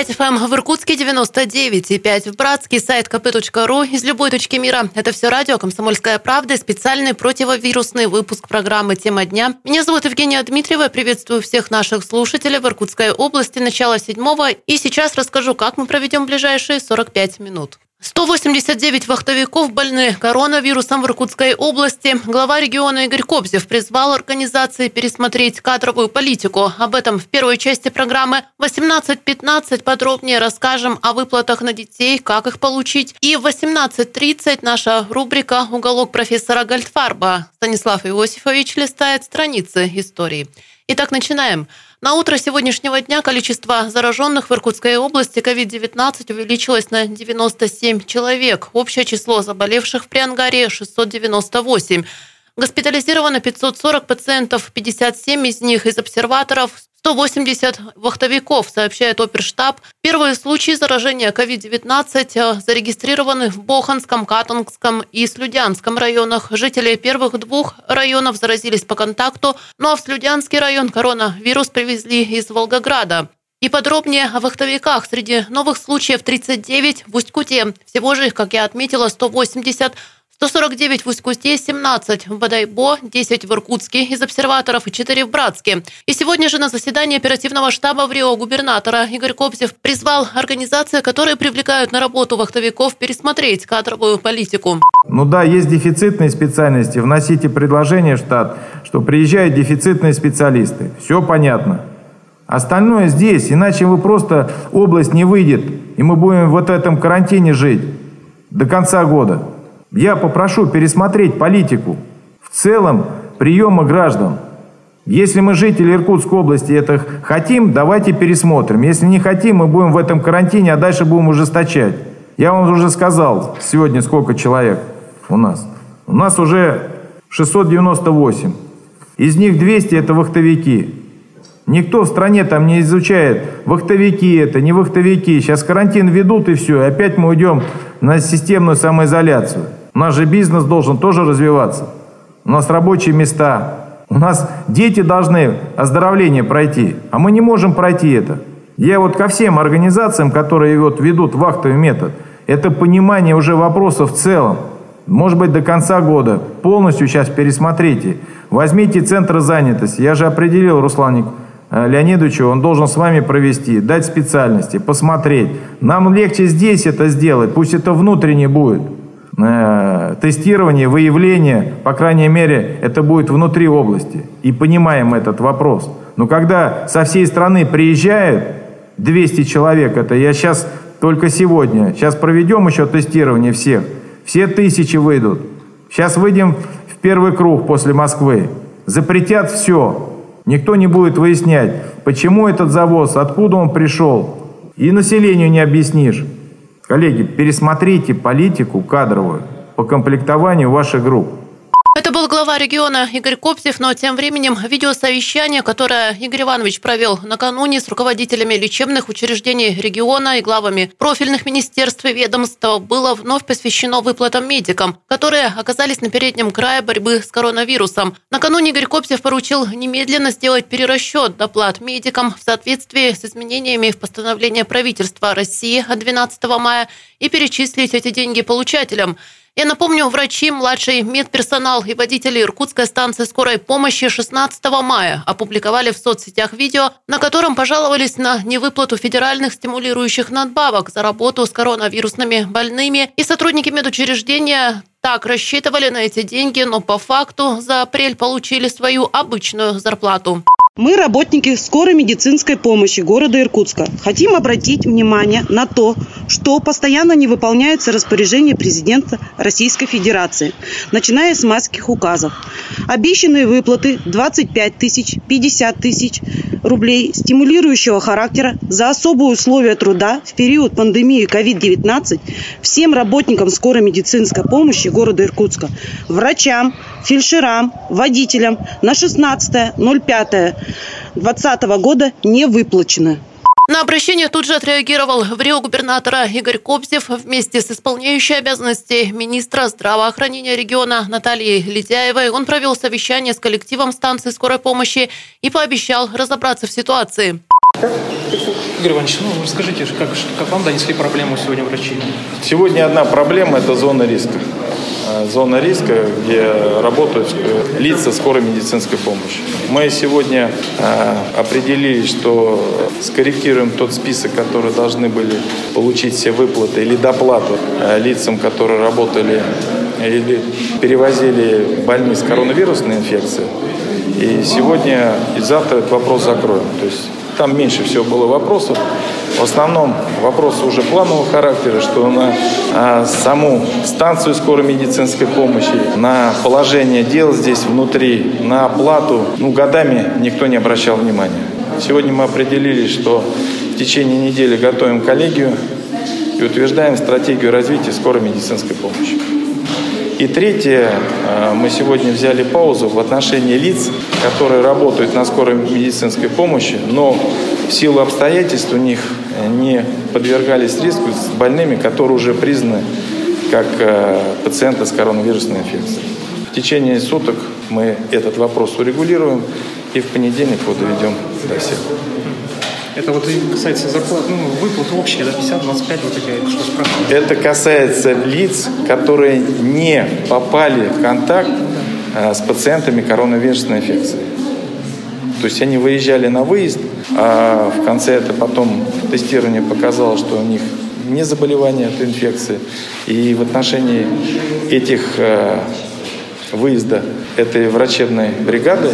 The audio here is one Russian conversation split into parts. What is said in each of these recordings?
95 FM в Иркутске, 99 и 5 в Братске, сайт kp.ru из любой точки мира. Это все радио «Комсомольская правда» специальный противовирусный выпуск программы «Тема дня». Меня зовут Евгения Дмитриева. Приветствую всех наших слушателей в Иркутской области. Начало седьмого. И сейчас расскажу, как мы проведем ближайшие 45 минут. 189 вахтовиков больны коронавирусом в Иркутской области. Глава региона Игорь Кобзев призвал организации пересмотреть кадровую политику. Об этом в первой части программы 18.15 подробнее расскажем о выплатах на детей, как их получить. И в 18.30 наша рубрика «Уголок профессора Гальдфарба». Станислав Иосифович листает страницы истории. Итак, начинаем. На утро сегодняшнего дня количество зараженных в Иркутской области COVID-19 увеличилось на 97 человек. Общее число заболевших в Приангаре 698. Госпитализировано 540 пациентов, 57 из них из обсерваторов, 180 вахтовиков, сообщает оперштаб. Первые случаи заражения COVID-19 э, зарегистрированы в Боханском, Катунгском и Слюдянском районах. Жители первых двух районов заразились по контакту, ну а в Слюдянский район коронавирус привезли из Волгограда. И подробнее о вахтовиках. Среди новых случаев 39 в Усть-Куте. Всего же их, как я отметила, 180 149 в Усть-Кусте, 17 в Бадайбо, 10 в Иркутске из обсерваторов и 4 в Братске. И сегодня же на заседании оперативного штаба в Рио губернатора Игорь Кобзев призвал организации, которые привлекают на работу вахтовиков, пересмотреть кадровую политику. Ну да, есть дефицитные специальности. Вносите предложение в штат, что приезжают дефицитные специалисты. Все понятно. Остальное здесь, иначе вы просто область не выйдет, и мы будем вот в этом карантине жить до конца года. Я попрошу пересмотреть политику в целом приема граждан. Если мы, жители Иркутской области, это хотим, давайте пересмотрим. Если не хотим, мы будем в этом карантине, а дальше будем ужесточать. Я вам уже сказал сегодня, сколько человек у нас. У нас уже 698. Из них 200 это вахтовики. Никто в стране там не изучает, вахтовики это, не вахтовики. Сейчас карантин ведут и все. И опять мы уйдем на системную самоизоляцию. У нас же бизнес должен тоже развиваться. У нас рабочие места. У нас дети должны оздоровление пройти, а мы не можем пройти это. Я вот ко всем организациям, которые вот ведут вахтовый метод, это понимание уже вопросов в целом. Может быть, до конца года полностью сейчас пересмотрите. Возьмите центры занятости. Я же определил Руслан э, Леонидовичу, он должен с вами провести, дать специальности, посмотреть. Нам легче здесь это сделать, пусть это внутренне будет. Э, тестирование, выявление, по крайней мере, это будет внутри области. И понимаем этот вопрос. Но когда со всей страны приезжают 200 человек, это я сейчас только сегодня, сейчас проведем еще тестирование всех, все тысячи выйдут. Сейчас выйдем в первый круг после Москвы. Запретят все. Никто не будет выяснять, почему этот завоз, откуда он пришел. И населению не объяснишь. Коллеги, пересмотрите политику кадровую по комплектованию ваших групп. Это был глава региона Игорь Копсев, но тем временем видеосовещание, которое Игорь Иванович провел накануне с руководителями лечебных учреждений региона и главами профильных министерств и ведомств, было вновь посвящено выплатам медикам, которые оказались на переднем крае борьбы с коронавирусом. Накануне Игорь Копсев поручил немедленно сделать перерасчет доплат медикам в соответствии с изменениями в постановлении правительства России от 12 мая и перечислить эти деньги получателям – я напомню, врачи, младший медперсонал и водители Иркутской станции скорой помощи 16 мая опубликовали в соцсетях видео, на котором пожаловались на невыплату федеральных стимулирующих надбавок за работу с коронавирусными больными. И сотрудники медучреждения так рассчитывали на эти деньги, но по факту за апрель получили свою обычную зарплату. Мы, работники скорой медицинской помощи города Иркутска, хотим обратить внимание на то, что постоянно не выполняются распоряжения президента Российской Федерации, начиная с майских указов. Обещанные выплаты 25 тысяч, 50 тысяч рублей стимулирующего характера за особые условия труда в период пандемии COVID-19 всем работникам скорой медицинской помощи города Иркутска, врачам, фельдшерам, водителям на 16.05.2020 года не выплачено. На обращение тут же отреагировал в Рио губернатора Игорь Кобзев вместе с исполняющей обязанности министра здравоохранения региона Натальей Ледяевой. Он провел совещание с коллективом станции скорой помощи и пообещал разобраться в ситуации. Игорь Иванович, ну расскажите, как, как вам донесли проблему сегодня врачи? Сегодня одна проблема – это зона риска. Э, зона риска, где работают э, лица скорой медицинской помощи. Мы сегодня э, определили, что скорректируем тот список, которые должны были получить все выплаты или доплату лицам, которые работали или перевозили больных с коронавирусной инфекцией. И сегодня и завтра этот вопрос закроем. То есть там меньше всего было вопросов. В основном вопросы уже планового характера, что на а, саму станцию скорой медицинской помощи, на положение дел здесь внутри, на оплату, ну, годами никто не обращал внимания. Сегодня мы определили, что в течение недели готовим коллегию и утверждаем стратегию развития скорой медицинской помощи. И третье, а, мы сегодня взяли паузу в отношении лиц, которые работают на скорой медицинской помощи, но в силу обстоятельств у них не подвергались риску с больными, которые уже признаны как а, пациенты с коронавирусной инфекцией. В течение суток мы этот вопрос урегулируем и в понедельник его доведем до всех. Это вот касается зарплат, ну, выплат общие, да, 50, 25, вот эти, что спрашивают. Это касается лиц, которые не попали в контакт а, с пациентами коронавирусной инфекции. То есть они выезжали на выезд, а в конце это потом тестирование показало, что у них не заболевание от инфекции. И в отношении этих а, выезда этой врачебной бригады,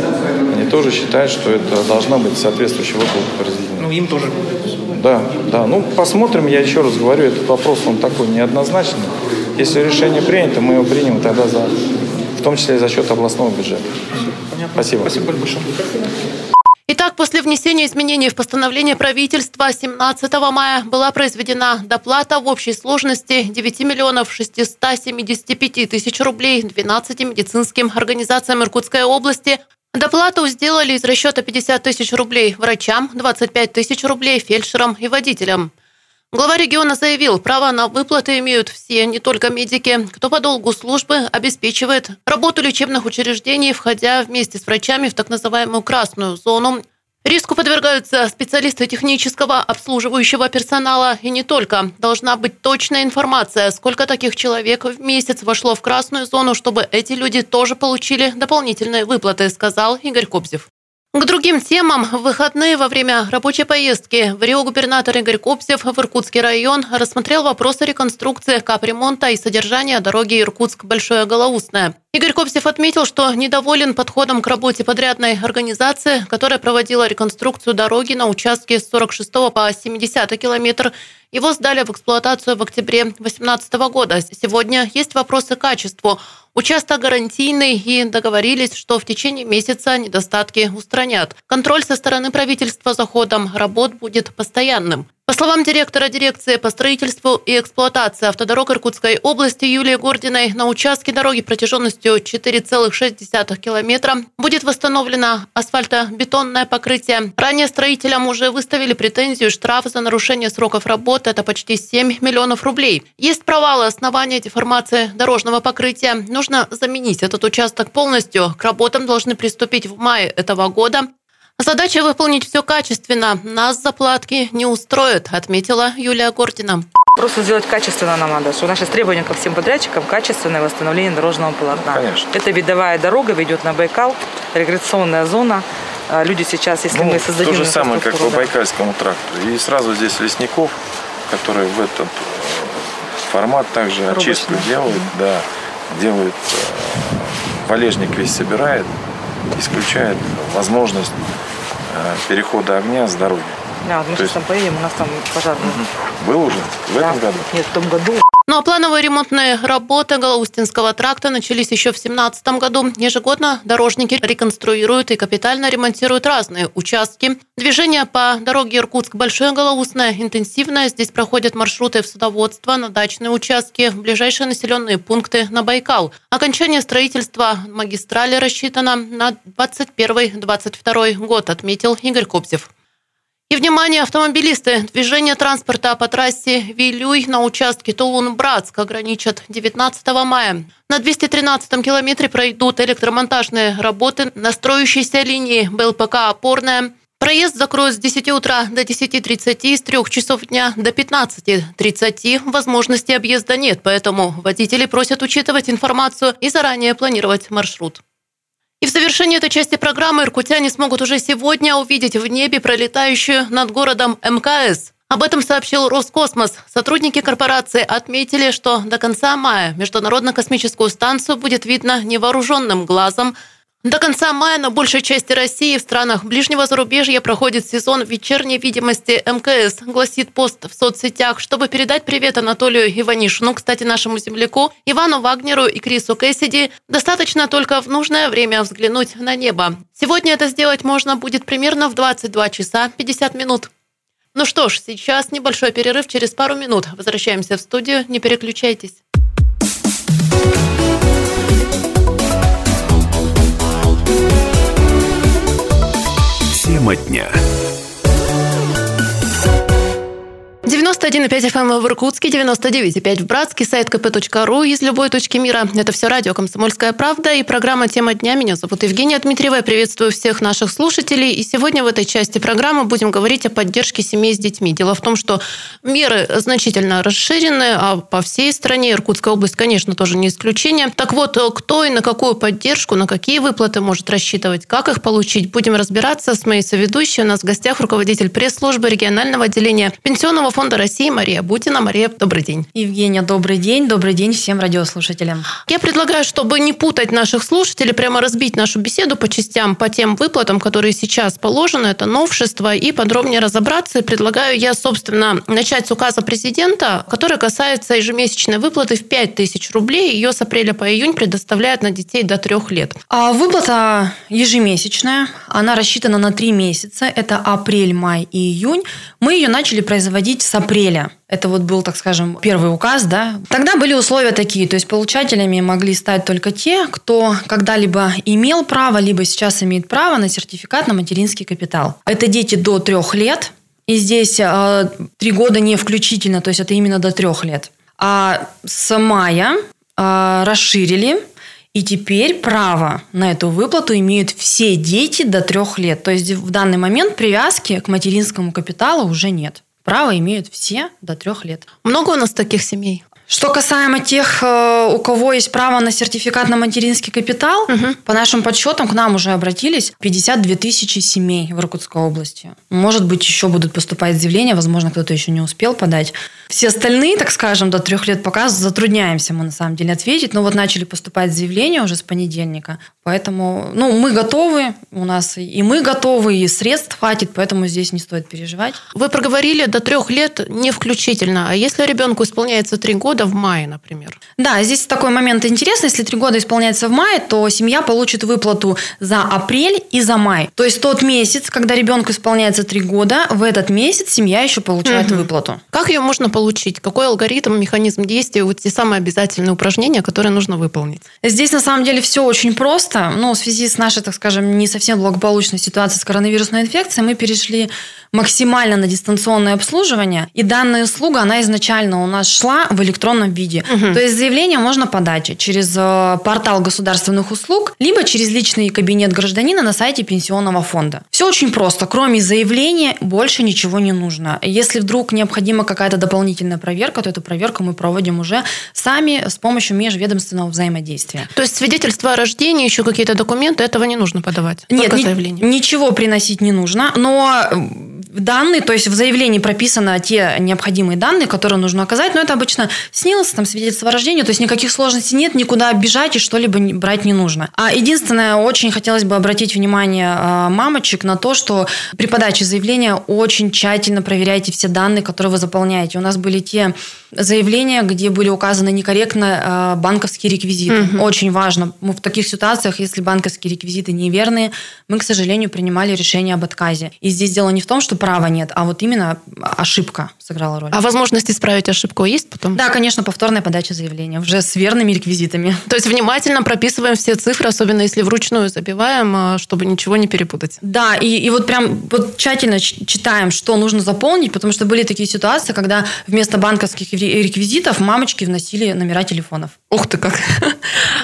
они тоже считают, что это должна быть соответствующая выплата по Ну, им тоже. Да, да. Ну, посмотрим, я еще раз говорю, этот вопрос, он такой неоднозначный. Если решение принято, мы его примем тогда за, том числе и за счет областного бюджета. Понятно. Спасибо. Спасибо большое. Итак, после внесения изменений в постановление правительства 17 мая была произведена доплата в общей сложности 9 миллионов 675 тысяч рублей 12 медицинским организациям Иркутской области. Доплату сделали из расчета 50 тысяч рублей врачам, 25 тысяч рублей фельдшерам и водителям. Глава региона заявил, право на выплаты имеют все, не только медики, кто по долгу службы обеспечивает работу лечебных учреждений, входя вместе с врачами в так называемую красную зону. Риску подвергаются специалисты технического обслуживающего персонала и не только. Должна быть точная информация, сколько таких человек в месяц вошло в красную зону, чтобы эти люди тоже получили дополнительные выплаты, сказал Игорь Кобзев. К другим темам. В выходные во время рабочей поездки в Рио губернатор Игорь Копсев в Иркутский район рассмотрел вопросы реконструкции капремонта и содержания дороги Иркутск-Большое Голоусное. Игорь Копсев отметил, что недоволен подходом к работе подрядной организации, которая проводила реконструкцию дороги на участке с 46 по 70 километр. Его сдали в эксплуатацию в октябре 2018 года. Сегодня есть вопросы к качеству. Участок гарантийный и договорились, что в течение месяца недостатки устранят. Контроль со стороны правительства за ходом работ будет постоянным. По словам директора дирекции по строительству и эксплуатации автодорог Иркутской области Юлии Гординой, на участке дороги протяженностью 4,6 километра будет восстановлено асфальтобетонное покрытие. Ранее строителям уже выставили претензию штраф за нарушение сроков работы. Это почти 7 миллионов рублей. Есть провалы основания деформации дорожного покрытия. Нужно заменить этот участок полностью. К работам должны приступить в мае этого года. Задача выполнить все качественно. Нас заплатки не устроят, отметила Юлия Гордина. Просто сделать качественно нам надо, что наше требование ко всем подрядчикам – качественное восстановление дорожного полотна. Конечно. Это видовая дорога, ведет на Байкал, регрессионная зона. А люди сейчас, если ну, мы создадим... То же самое, как по. Байкальскому трактору. И сразу здесь лесников, которые в этот формат также Рубочный. очистку делают, да, делают, э, валежник весь собирает, исключает возможность э, перехода огня с дороги. Да, вот мы То сейчас есть- там поедем, у нас там пожарный. Был уже в Да. этом году? Нет, в том году. Ну а плановые ремонтные работы Голоустинского тракта начались еще в 2017 году. Ежегодно дорожники реконструируют и капитально ремонтируют разные участки. Движение по дороге Иркутск-Большое Голоустное интенсивное. Здесь проходят маршруты в судоводство, на дачные участки, в ближайшие населенные пункты на Байкал. Окончание строительства магистрали рассчитано на 21-22 год, отметил Игорь Кобзев. И, внимание, автомобилисты! Движение транспорта по трассе Вилюй на участке Тулун-Братск ограничат 19 мая. На 213-м километре пройдут электромонтажные работы на строящейся линии БЛПК «Опорная». Проезд закроют с 10 утра до 10.30, с 3 часов дня до 15.30. Возможности объезда нет, поэтому водители просят учитывать информацию и заранее планировать маршрут. И в завершении этой части программы иркутяне смогут уже сегодня увидеть в небе пролетающую над городом МКС. Об этом сообщил Роскосмос. Сотрудники корпорации отметили, что до конца мая Международную космическую станцию будет видно невооруженным глазом – до конца мая на большей части России в странах ближнего зарубежья проходит сезон вечерней видимости МКС, гласит пост в соцсетях, чтобы передать привет Анатолию Иванишину, кстати, нашему земляку, Ивану Вагнеру и Крису Кэссиди. Достаточно только в нужное время взглянуть на небо. Сегодня это сделать можно будет примерно в 22 часа 50 минут. Ну что ж, сейчас небольшой перерыв, через пару минут возвращаемся в студию, не переключайтесь. Тема дня. 91,5 FM в Иркутске, 99,5 в Братске, сайт kp.ру из любой точки мира. Это все радио «Комсомольская правда» и программа «Тема дня». Меня зовут Евгения Дмитриева. Я приветствую всех наших слушателей. И сегодня в этой части программы будем говорить о поддержке семей с детьми. Дело в том, что меры значительно расширены, а по всей стране Иркутская область, конечно, тоже не исключение. Так вот, кто и на какую поддержку, на какие выплаты может рассчитывать, как их получить, будем разбираться с моей соведущей. У нас в гостях руководитель пресс-службы регионального отделения Пенсионного фонда России Мария Бутина. Мария, добрый день. Евгения, добрый день. Добрый день всем радиослушателям. Я предлагаю, чтобы не путать наших слушателей, прямо разбить нашу беседу по частям, по тем выплатам, которые сейчас положены. Это новшество. И подробнее разобраться. И предлагаю я, собственно, начать с указа президента, который касается ежемесячной выплаты в 5 тысяч рублей. Ее с апреля по июнь предоставляют на детей до трех лет. А выплата ежемесячная. Она рассчитана на три месяца. Это апрель, май и июнь. Мы ее начали производить с апреля. Это вот был, так скажем, первый указ, да. Тогда были условия такие, то есть получателями могли стать только те, кто когда-либо имел право, либо сейчас имеет право на сертификат на материнский капитал. Это дети до трех лет, и здесь э, три года не включительно, то есть это именно до трех лет. А с мая э, расширили и теперь право на эту выплату имеют все дети до трех лет. То есть в данный момент привязки к материнскому капиталу уже нет. Право имеют все до трех лет. Много у нас таких семей? Что касаемо тех, э, у кого есть право на сертификат на материнский капитал, угу. по нашим подсчетам к нам уже обратились 52 тысячи семей в Иркутской области. Может быть, еще будут поступать заявления, возможно, кто-то еще не успел подать. Все остальные, так скажем, до трех лет пока затрудняемся мы на самом деле ответить. Но вот начали поступать заявления уже с понедельника. Поэтому ну, мы готовы, у нас и мы готовы, и средств хватит, поэтому здесь не стоит переживать. Вы проговорили до трех лет не включительно. А если ребенку исполняется три года, года в мае, например. Да, здесь такой момент интересный. Если три года исполняется в мае, то семья получит выплату за апрель и за май. То есть тот месяц, когда ребенку исполняется три года, в этот месяц семья еще получает угу. выплату. Как ее можно получить? Какой алгоритм, механизм действия, вот те самые обязательные упражнения, которые нужно выполнить? Здесь на самом деле все очень просто. Но в связи с нашей, так скажем, не совсем благополучной ситуацией с коронавирусной инфекцией, мы перешли максимально на дистанционное обслуживание. И данная услуга, она изначально у нас шла в электронном виде. Угу. То есть заявление можно подать через э, портал государственных услуг, либо через личный кабинет гражданина на сайте пенсионного фонда. Все очень просто. Кроме заявления больше ничего не нужно. Если вдруг необходима какая-то дополнительная проверка, то эту проверку мы проводим уже сами с помощью межведомственного взаимодействия. То есть свидетельство о рождении, еще какие-то документы, этого не нужно подавать? Нет, ни, ничего приносить не нужно, но данные, то есть в заявлении прописаны те необходимые данные, которые нужно оказать, но это обычно снилось, там свидетельство о рождении, то есть никаких сложностей нет, никуда бежать и что-либо брать не нужно. А единственное, очень хотелось бы обратить внимание а, мамочек на то, что при подаче заявления очень тщательно проверяйте все данные, которые вы заполняете. У нас были те заявления, где были указаны некорректно а, банковские реквизиты. Угу. Очень важно. Мы в таких ситуациях, если банковские реквизиты неверные, мы, к сожалению, принимали решение об отказе. И здесь дело не в том, что права нет, а вот именно ошибка сыграла роль. А возможность исправить ошибку есть потом? Да, конечно, повторная подача заявления уже с верными реквизитами. То есть внимательно прописываем все цифры, особенно если вручную забиваем, а, чтобы ничего не перепутать. Да, и, и вот прям вот тщательно читаем, что нужно заполнить, потому что были такие ситуации, когда вместо банковских реквизитов мамочки вносили номера телефонов. Ух ты как!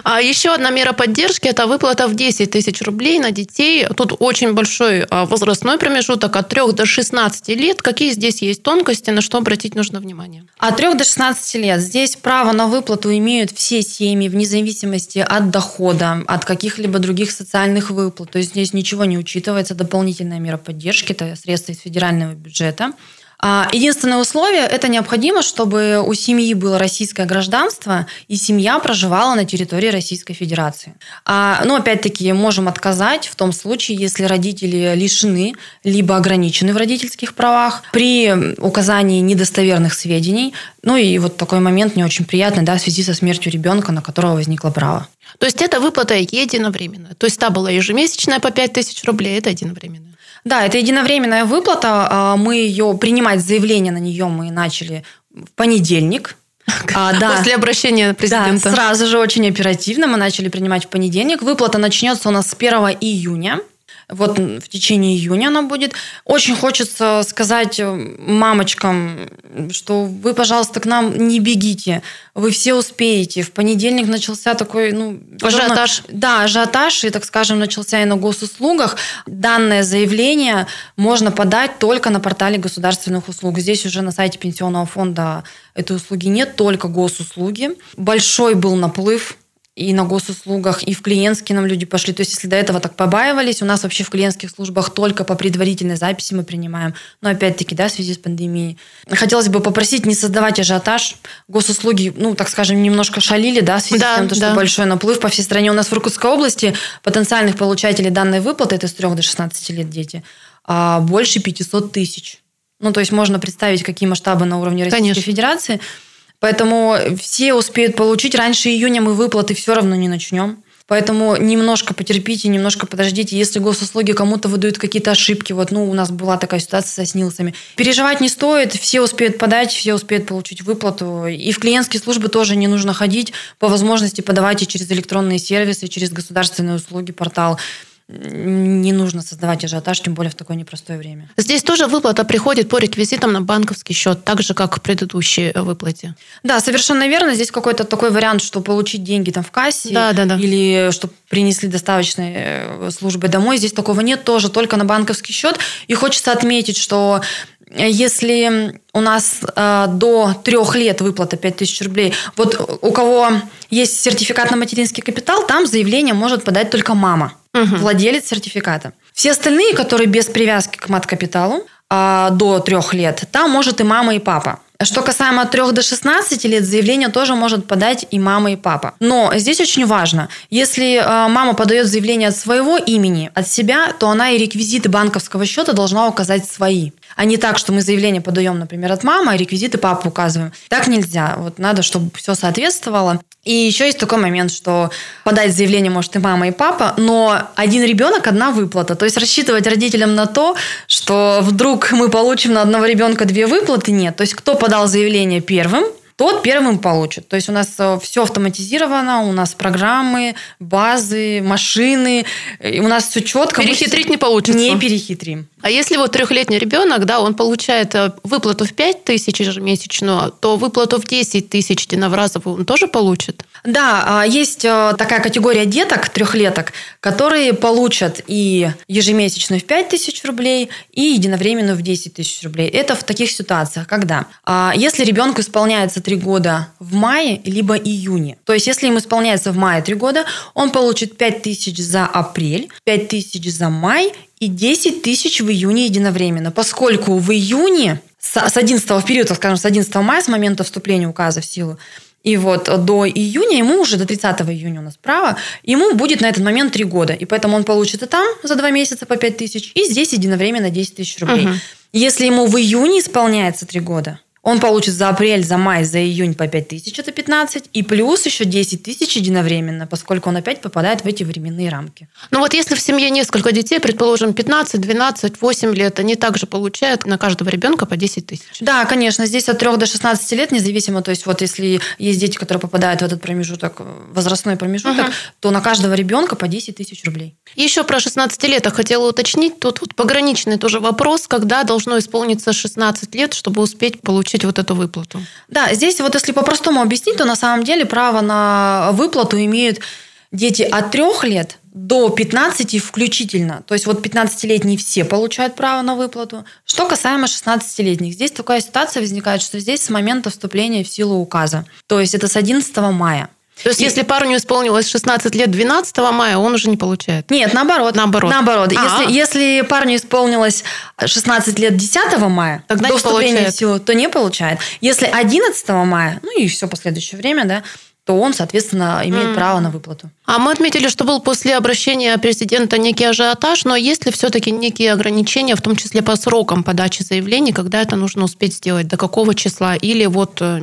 А еще одна мера поддержки – это выплата в 10 тысяч рублей на детей. Тут очень большой а, возрастной промежуток от 3 до 16 лет. Какие здесь есть тонкости, на что обратить нужно внимание? От 3 до 16 лет. Здесь право на выплату имеют все семьи вне зависимости от дохода, от каких-либо других социальных выплат. То есть здесь ничего не учитывается. Дополнительная мера поддержки – это средства из федерального бюджета. А, единственное условие – это необходимо, чтобы у семьи было российское гражданство, и семья проживала на территории Российской Федерации. А, но, опять-таки, можем отказать в том случае, если родители лишены либо ограничены в родительских правах при указании недостоверных сведений. Ну и вот такой момент не очень приятный да, в связи со смертью ребенка, на которого возникло право. То есть это выплата единовременная. То есть та была ежемесячная по 5 тысяч рублей, это единовременная. Да, это единовременная выплата. А, мы ее принимать заявление на нее мы начали в понедельник. А, да. После обращения президента. Да, сразу же очень оперативно мы начали принимать в понедельник. Выплата начнется у нас с 1 июня. Вот в течение июня она будет. Очень хочется сказать э, мамочкам, что вы, пожалуйста, к нам не бегите. Вы все успеете. В понедельник начался такой, ну... Ажиотаж. Да, ажиотаж, и, так скажем, начался и на госуслугах. Данное заявление можно подать только на портале государственных услуг. Здесь уже на сайте Пенсионного фонда этой услуги нет, только госуслуги. Большой был наплыв и на госуслугах, и в клиентские нам люди пошли. То есть, если до этого так побаивались, у нас вообще в клиентских службах только по предварительной записи мы принимаем. Но опять-таки, да, в связи с пандемией. Хотелось бы попросить не создавать ажиотаж. Госуслуги, ну, так скажем, немножко шалили, да, в связи да, с тем, что большой наплыв по всей стране. У нас в Иркутской области потенциальных получателей данной выплаты, это с 3 до 16 лет дети, а больше 500 тысяч. Ну, то есть можно представить, какие масштабы на уровне Российской Конечно. Федерации. Поэтому все успеют получить. Раньше июня мы выплаты все равно не начнем. Поэтому немножко потерпите, немножко подождите. Если госуслуги кому-то выдают какие-то ошибки, вот, ну, у нас была такая ситуация со снилсами. Переживать не стоит, все успеют подать, все успеют получить выплату. И в клиентские службы тоже не нужно ходить. По возможности подавайте через электронные сервисы, через государственные услуги, портал не нужно создавать ажиотаж, тем более в такое непростое время. Здесь тоже выплата приходит по реквизитам на банковский счет, так же, как в предыдущей выплате. Да, совершенно верно. Здесь какой-то такой вариант, что получить деньги там в кассе да, да, да. или чтобы принесли доставочной э, службы домой. Здесь такого нет, тоже только на банковский счет. И хочется отметить, что если у нас э, до трех лет выплата 5000 рублей, вот у кого есть сертификат на материнский капитал, там заявление может подать только мама угу. владелец сертификата. Все остальные, которые без привязки к мат-капиталу а, до трех лет, там может и мама, и папа. Что касаемо от 3 до 16 лет, заявление тоже может подать и мама, и папа. Но здесь очень важно, если э, мама подает заявление от своего имени, от себя, то она и реквизиты банковского счета должна указать свои. А не так, что мы заявление подаем, например, от мамы, а реквизиты папы указываем. Так нельзя. Вот надо, чтобы все соответствовало. И еще есть такой момент, что подать заявление может и мама, и папа, но один ребенок – одна выплата. То есть рассчитывать родителям на то, что вдруг мы получим на одного ребенка две выплаты, нет. То есть кто подал заявление первым, тот первым получит. То есть у нас э, все автоматизировано, у нас программы, базы, машины, у нас все четко. Перехитрить не получится. Не перехитрим. А если вот трехлетний ребенок, да, он получает э, выплату в 5 тысяч ежемесячную, то выплату в 10 тысяч единоразовую он тоже получит? Да, а, есть э, такая категория деток, трехлеток, которые получат и ежемесячную в 5 тысяч рублей, и единовременную в 10 тысяч рублей. Это в таких ситуациях, когда? А, если ребенку исполняется 3 года в мае, либо июне. То есть, если ему исполняется в мае 3 года, он получит 5 тысяч за апрель, 5 тысяч за май и 10 тысяч в июне единовременно, поскольку в июне с 11 в период, скажем, с 11 мая, с момента вступления указа в силу, и вот до июня, ему уже до 30 июня у нас право, ему будет на этот момент 3 года. И поэтому он получит и там за 2 месяца по 5 тысяч, и здесь единовременно 10 тысяч рублей. Угу. Если ему в июне исполняется 3 года, он получит за апрель, за май, за июнь по 5 тысяч, это 15, и плюс еще 10 тысяч единовременно, поскольку он опять попадает в эти временные рамки. Ну вот если в семье несколько детей, предположим, 15, 12, 8 лет, они также получают на каждого ребенка по 10 тысяч. Да, конечно, здесь от 3 до 16 лет, независимо, то есть вот если есть дети, которые попадают в этот промежуток, возрастной промежуток, угу. то на каждого ребенка по 10 тысяч рублей. Еще про 16 лет я хотела уточнить, тут вот пограничный тоже вопрос, когда должно исполниться 16 лет, чтобы успеть получить получить вот эту выплату? Да, здесь вот если по-простому объяснить, то на самом деле право на выплату имеют дети от трех лет до 15 включительно. То есть вот 15-летние все получают право на выплату. Что касаемо 16-летних, здесь такая ситуация возникает, что здесь с момента вступления в силу указа. То есть это с 11 мая. То есть, и... если парню исполнилось 16 лет 12 мая, он уже не получает? Нет, наоборот. Наоборот. Наоборот. Если, если парню исполнилось 16 лет 10 мая, Тогда до вступления в силу, то не получает. Если 11 мая, ну и все последующее время, да, то он, соответственно, имеет mm. право на выплату. А мы отметили, что был после обращения президента некий ажиотаж, но есть ли все-таки некие ограничения, в том числе по срокам подачи заявлений, когда это нужно успеть сделать, до какого числа, или вот э,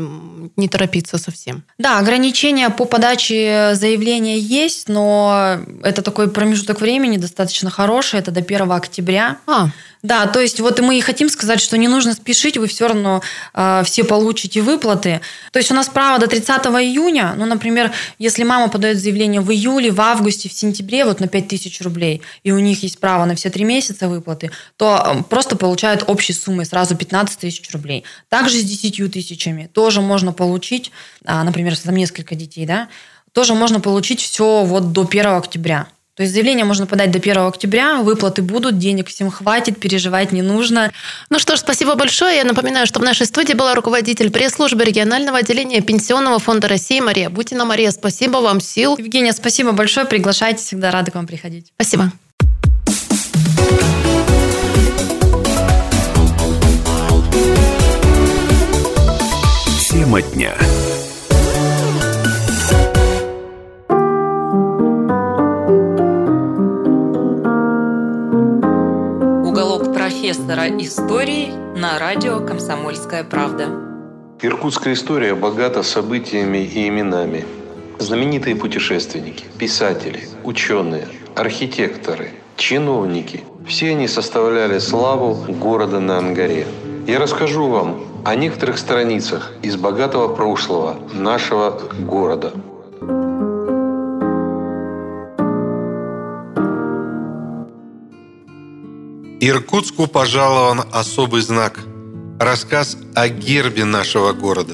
не торопиться совсем? Да, ограничения по подаче заявления есть, но это такой промежуток времени достаточно хороший, это до 1 октября. А. Да, то есть вот мы и хотим сказать, что не нужно спешить, вы все равно э, все получите выплаты. То есть у нас право до 30 июня, ну, например, если мама подает заявление в июле, в августе, в сентябре вот на 5 тысяч рублей, и у них есть право на все три месяца выплаты, то просто получают общей суммой сразу 15 тысяч рублей. Также с 10 тысячами тоже можно получить, а, например, если там несколько детей, да, тоже можно получить все вот до 1 октября. То есть заявление можно подать до 1 октября, выплаты будут, денег всем хватит, переживать не нужно. Ну что ж, спасибо большое. Я напоминаю, что в нашей студии была руководитель пресс-службы регионального отделения Пенсионного фонда России Мария Бутина. Мария, спасибо вам, сил. Евгения, спасибо большое. Приглашайте, всегда рада к вам приходить. Спасибо. Тема дня. Профессора истории на радио «Комсомольская правда». Иркутская история богата событиями и именами. Знаменитые путешественники, писатели, ученые, архитекторы, чиновники – все они составляли славу города на Ангаре. Я расскажу вам о некоторых страницах из богатого прошлого нашего города – Иркутску пожалован особый знак – рассказ о гербе нашего города.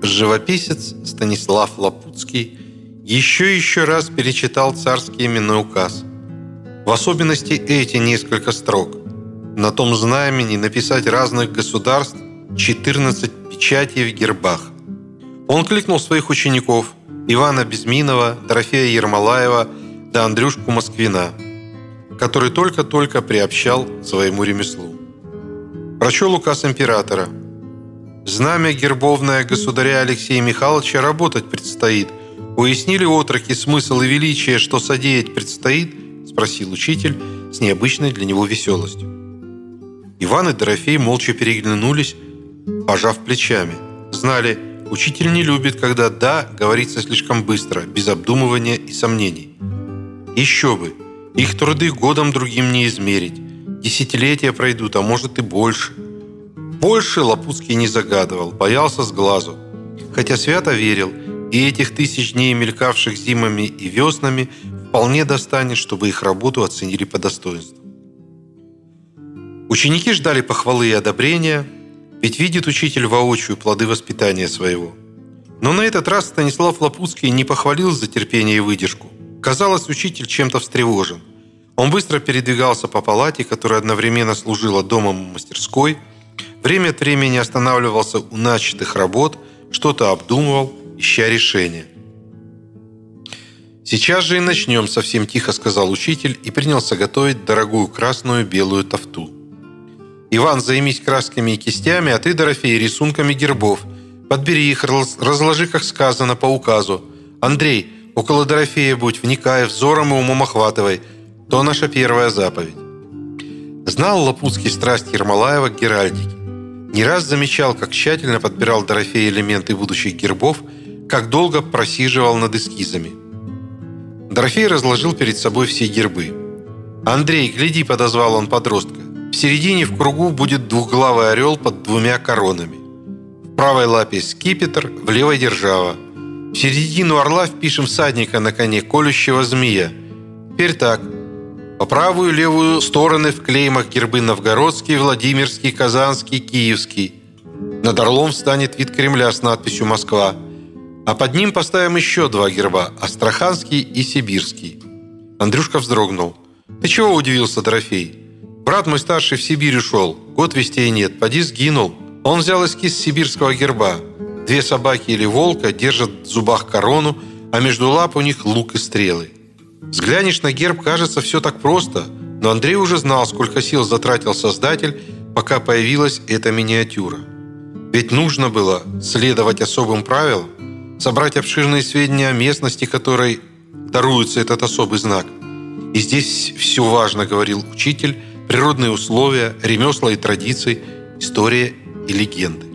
Живописец Станислав Лапутский еще и еще раз перечитал царский именной указ. В особенности эти несколько строк. На том знамени написать разных государств 14 печатей в гербах. Он кликнул своих учеников Ивана Безминова, Дорофея Ермолаева да Андрюшку Москвина – который только-только приобщал к своему ремеслу. Прочел указ императора. «Знамя гербовное государя Алексея Михайловича работать предстоит. Уяснили отроки смысл и величие, что содеять предстоит?» спросил учитель с необычной для него веселостью. Иван и Дорофей молча переглянулись, пожав плечами. Знали, учитель не любит, когда «да» говорится слишком быстро, без обдумывания и сомнений. Еще бы! Их труды годом другим не измерить. Десятилетия пройдут, а может и больше. Больше Лапутский не загадывал, боялся с глазу. Хотя свято верил, и этих тысяч дней, мелькавших зимами и веснами, вполне достанет, чтобы их работу оценили по достоинству. Ученики ждали похвалы и одобрения, ведь видит учитель воочию плоды воспитания своего. Но на этот раз Станислав Лапутский не похвалил за терпение и выдержку. Казалось, учитель чем-то встревожен. Он быстро передвигался по палате, которая одновременно служила домом и мастерской, время от времени останавливался у начатых работ, что-то обдумывал, ища решения. «Сейчас же и начнем», – совсем тихо сказал учитель и принялся готовить дорогую красную белую тафту. «Иван, займись красками и кистями, а ты, Дорофей, рисунками гербов. Подбери их, разложи, как сказано, по указу. Андрей, около Дорофея будь, вникай, взором и умом охватывай – то наша первая заповедь. Знал Лапутский страсть Ермолаева к геральдике. Не раз замечал, как тщательно подбирал Дорофей элементы будущих гербов, как долго просиживал над эскизами. Дорофей разложил перед собой все гербы. «Андрей, гляди!» – подозвал он подростка. «В середине в кругу будет двухглавый орел под двумя коронами. В правой лапе скипетр, в левой держава. Середину орла впишем всадника на коне, колющего змея. Теперь так – по правую и левую стороны в клеймах гербы Новгородский, Владимирский, Казанский, Киевский. Над орлом встанет вид Кремля с надписью «Москва», а под ним поставим еще два герба – Астраханский и Сибирский. Андрюшка вздрогнул. «Ты чего удивился, Дорофей? Брат мой старший в Сибирь ушел. Год вестей нет. Поди сгинул. Он взял эскиз сибирского герба. Две собаки или волка держат в зубах корону, а между лап у них лук и стрелы. Взглянешь на герб, кажется, все так просто, но Андрей уже знал, сколько сил затратил создатель, пока появилась эта миниатюра. Ведь нужно было следовать особым правилам, собрать обширные сведения о местности, которой даруется этот особый знак. И здесь все важно, говорил учитель, природные условия, ремесла и традиции, история и легенды.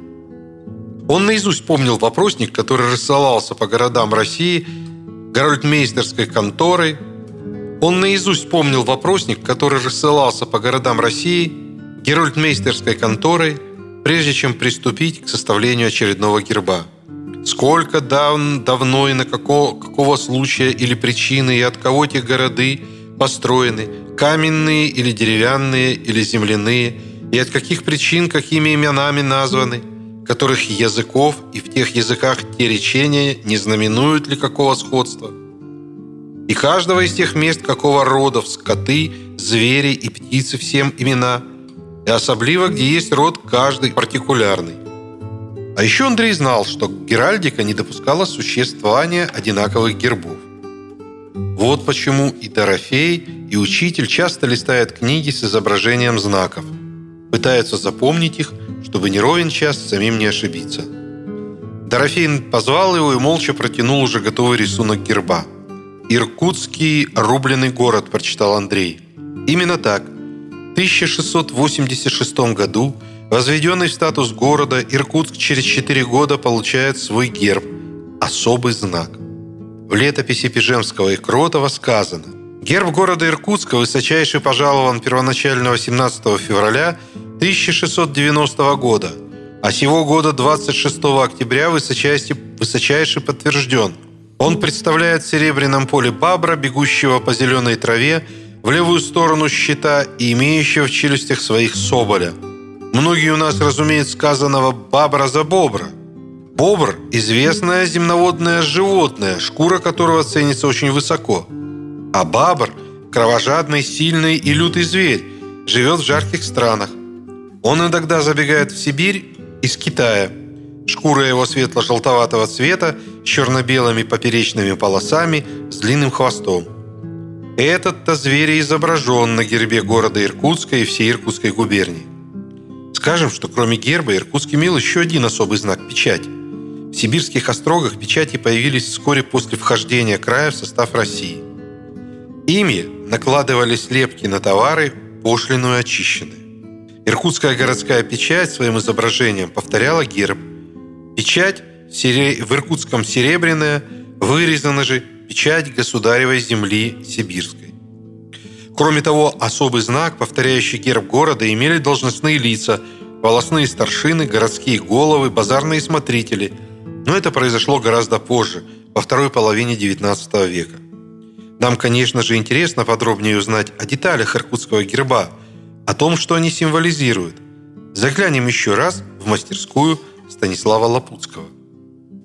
Он наизусть помнил вопросник, который рассылался по городам России Горольдмейстерской конторой. Он наизусть помнил вопросник, который рассылался по городам России Герольдмейстерской конторой, прежде чем приступить к составлению очередного герба. Сколько дав давно и на какого, какого случая или причины и от кого те городы построены, каменные или деревянные или земляные, и от каких причин, какими именами названы, которых языков и в тех языках те речения не знаменуют ли какого сходства. И каждого из тех мест какого родов скоты, звери и птицы всем имена, и особливо, где есть род каждый партикулярный. А еще Андрей знал, что Геральдика не допускала существования одинаковых гербов. Вот почему и Дорофей, и учитель часто листают книги с изображением знаков, пытаются запомнить их, чтобы не ровен час самим не ошибиться. Дорофей позвал его и молча протянул уже готовый рисунок герба. «Иркутский рубленый город», – прочитал Андрей. Именно так. В 1686 году, возведенный в статус города, Иркутск через 4 года получает свой герб – особый знак. В летописи Пижемского и Кротова сказано «Герб города Иркутска высочайший пожалован первоначально 18 февраля 1690 года, а сего года 26 октября высочайше, высочайше подтвержден. Он представляет в серебряном поле бабра, бегущего по зеленой траве, в левую сторону щита и имеющего в челюстях своих соболя. Многие у нас разумеют сказанного «бабра за бобра», Бобр – известное земноводное животное, шкура которого ценится очень высоко. А бабр – кровожадный, сильный и лютый зверь, живет в жарких странах. Он иногда забегает в Сибирь из Китая. Шкура его светло-желтоватого цвета с черно-белыми поперечными полосами с длинным хвостом. Этот-то зверь изображен на гербе города Иркутска и всей Иркутской губернии. Скажем, что кроме герба Иркутск имел еще один особый знак – печать. В сибирских острогах печати появились вскоре после вхождения края в состав России. Ими накладывались лепки на товары, пошлиную очищенные. Иркутская городская печать своим изображением повторяла герб. Печать в Иркутском серебряная, вырезана же печать государевой земли сибирской. Кроме того, особый знак, повторяющий герб города, имели должностные лица, волосные старшины, городские головы, базарные смотрители – но это произошло гораздо позже, во второй половине XIX века. Нам, конечно же, интересно подробнее узнать о деталях иркутского герба, о том, что они символизируют. Заглянем еще раз в мастерскую Станислава Лапутского.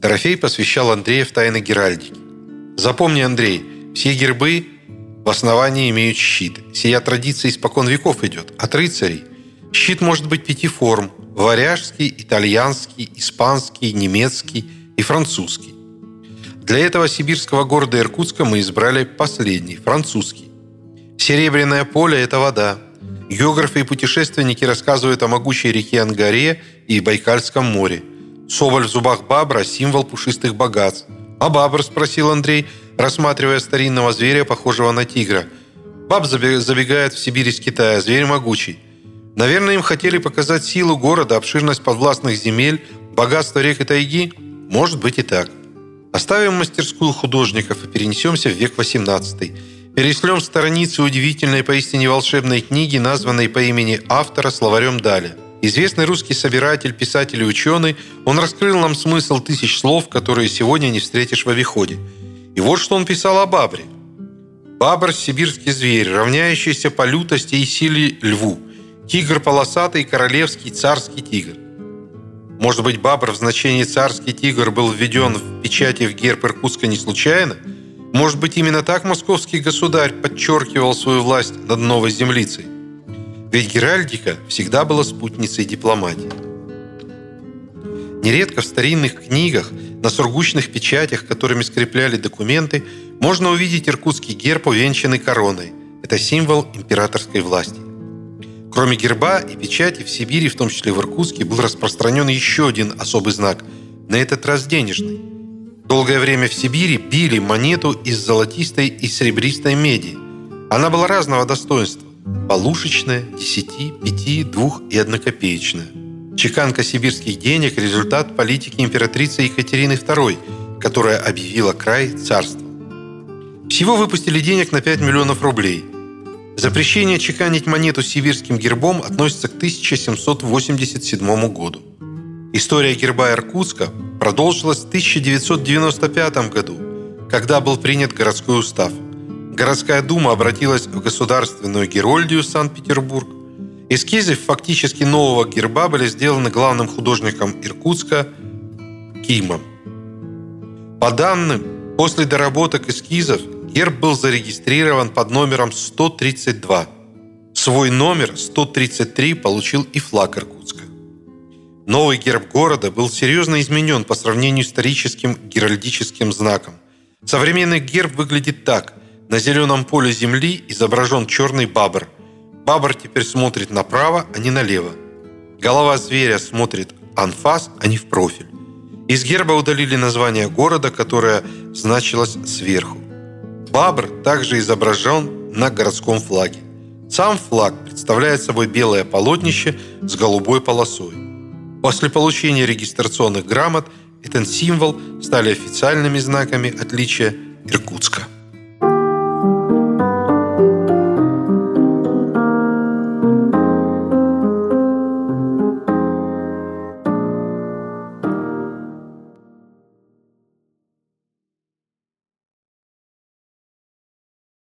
Дорофей посвящал Андрея в тайны геральдики. Запомни, Андрей, все гербы в основании имеют щит. Сия традиция испокон веков идет, от рыцарей. Щит может быть пяти форм – варяжский, итальянский, испанский, немецкий и французский. Для этого сибирского города Иркутска мы избрали последний, французский. Серебряное поле – это вода. Географы и путешественники рассказывают о могучей реке Ангаре и Байкальском море. Соболь в зубах бабра – символ пушистых богатств. «А бабр?» – спросил Андрей, рассматривая старинного зверя, похожего на тигра. Баб забегает в Сибирь из Китая, зверь могучий. Наверное, им хотели показать силу города, обширность подвластных земель, богатство рек и тайги? Может быть и так. Оставим мастерскую художников и перенесемся в век XVIII. Перешлем страницы удивительной поистине волшебной книги, названной по имени автора словарем Даля. Известный русский собиратель, писатель и ученый, он раскрыл нам смысл тысяч слов, которые сегодня не встретишь в обиходе. И вот что он писал о Бабре. Бабр – сибирский зверь, равняющийся по лютости и силе льву – Тигр полосатый, королевский, царский тигр. Может быть, бабр в значении «царский тигр» был введен в печати в герб Иркутска не случайно? Может быть, именно так московский государь подчеркивал свою власть над новой землицей? Ведь геральдика всегда была спутницей дипломатии. Нередко в старинных книгах, на сургучных печатях, которыми скрепляли документы, можно увидеть иркутский герб, увенчанный короной. Это символ императорской власти. Кроме герба и печати, в Сибири, в том числе в Иркутске, был распространен еще один особый знак, на этот раз денежный. Долгое время в Сибири били монету из золотистой и серебристой меди. Она была разного достоинства – полушечная, десяти, пяти, двух и однокопеечная. Чеканка сибирских денег – результат политики императрицы Екатерины II, которая объявила край царства. Всего выпустили денег на 5 миллионов рублей. Запрещение чеканить монету с сибирским гербом относится к 1787 году. История герба Иркутска продолжилась в 1995 году, когда был принят городской устав. Городская дума обратилась в Государственную Герольдию Санкт-Петербург Эскизы фактически нового герба были сделаны главным художником Иркутска Кимом. По данным, после доработок эскизов герб был зарегистрирован под номером 132. Свой номер 133 получил и флаг Иркутска. Новый герб города был серьезно изменен по сравнению с историческим геральдическим знаком. Современный герб выглядит так. На зеленом поле земли изображен черный бабр – Бабр теперь смотрит направо, а не налево. Голова зверя смотрит анфас, а не в профиль. Из герба удалили название города, которое значилось сверху. Бабр также изображен на городском флаге. Сам флаг представляет собой белое полотнище с голубой полосой. После получения регистрационных грамот этот символ стали официальными знаками отличия Иркутска.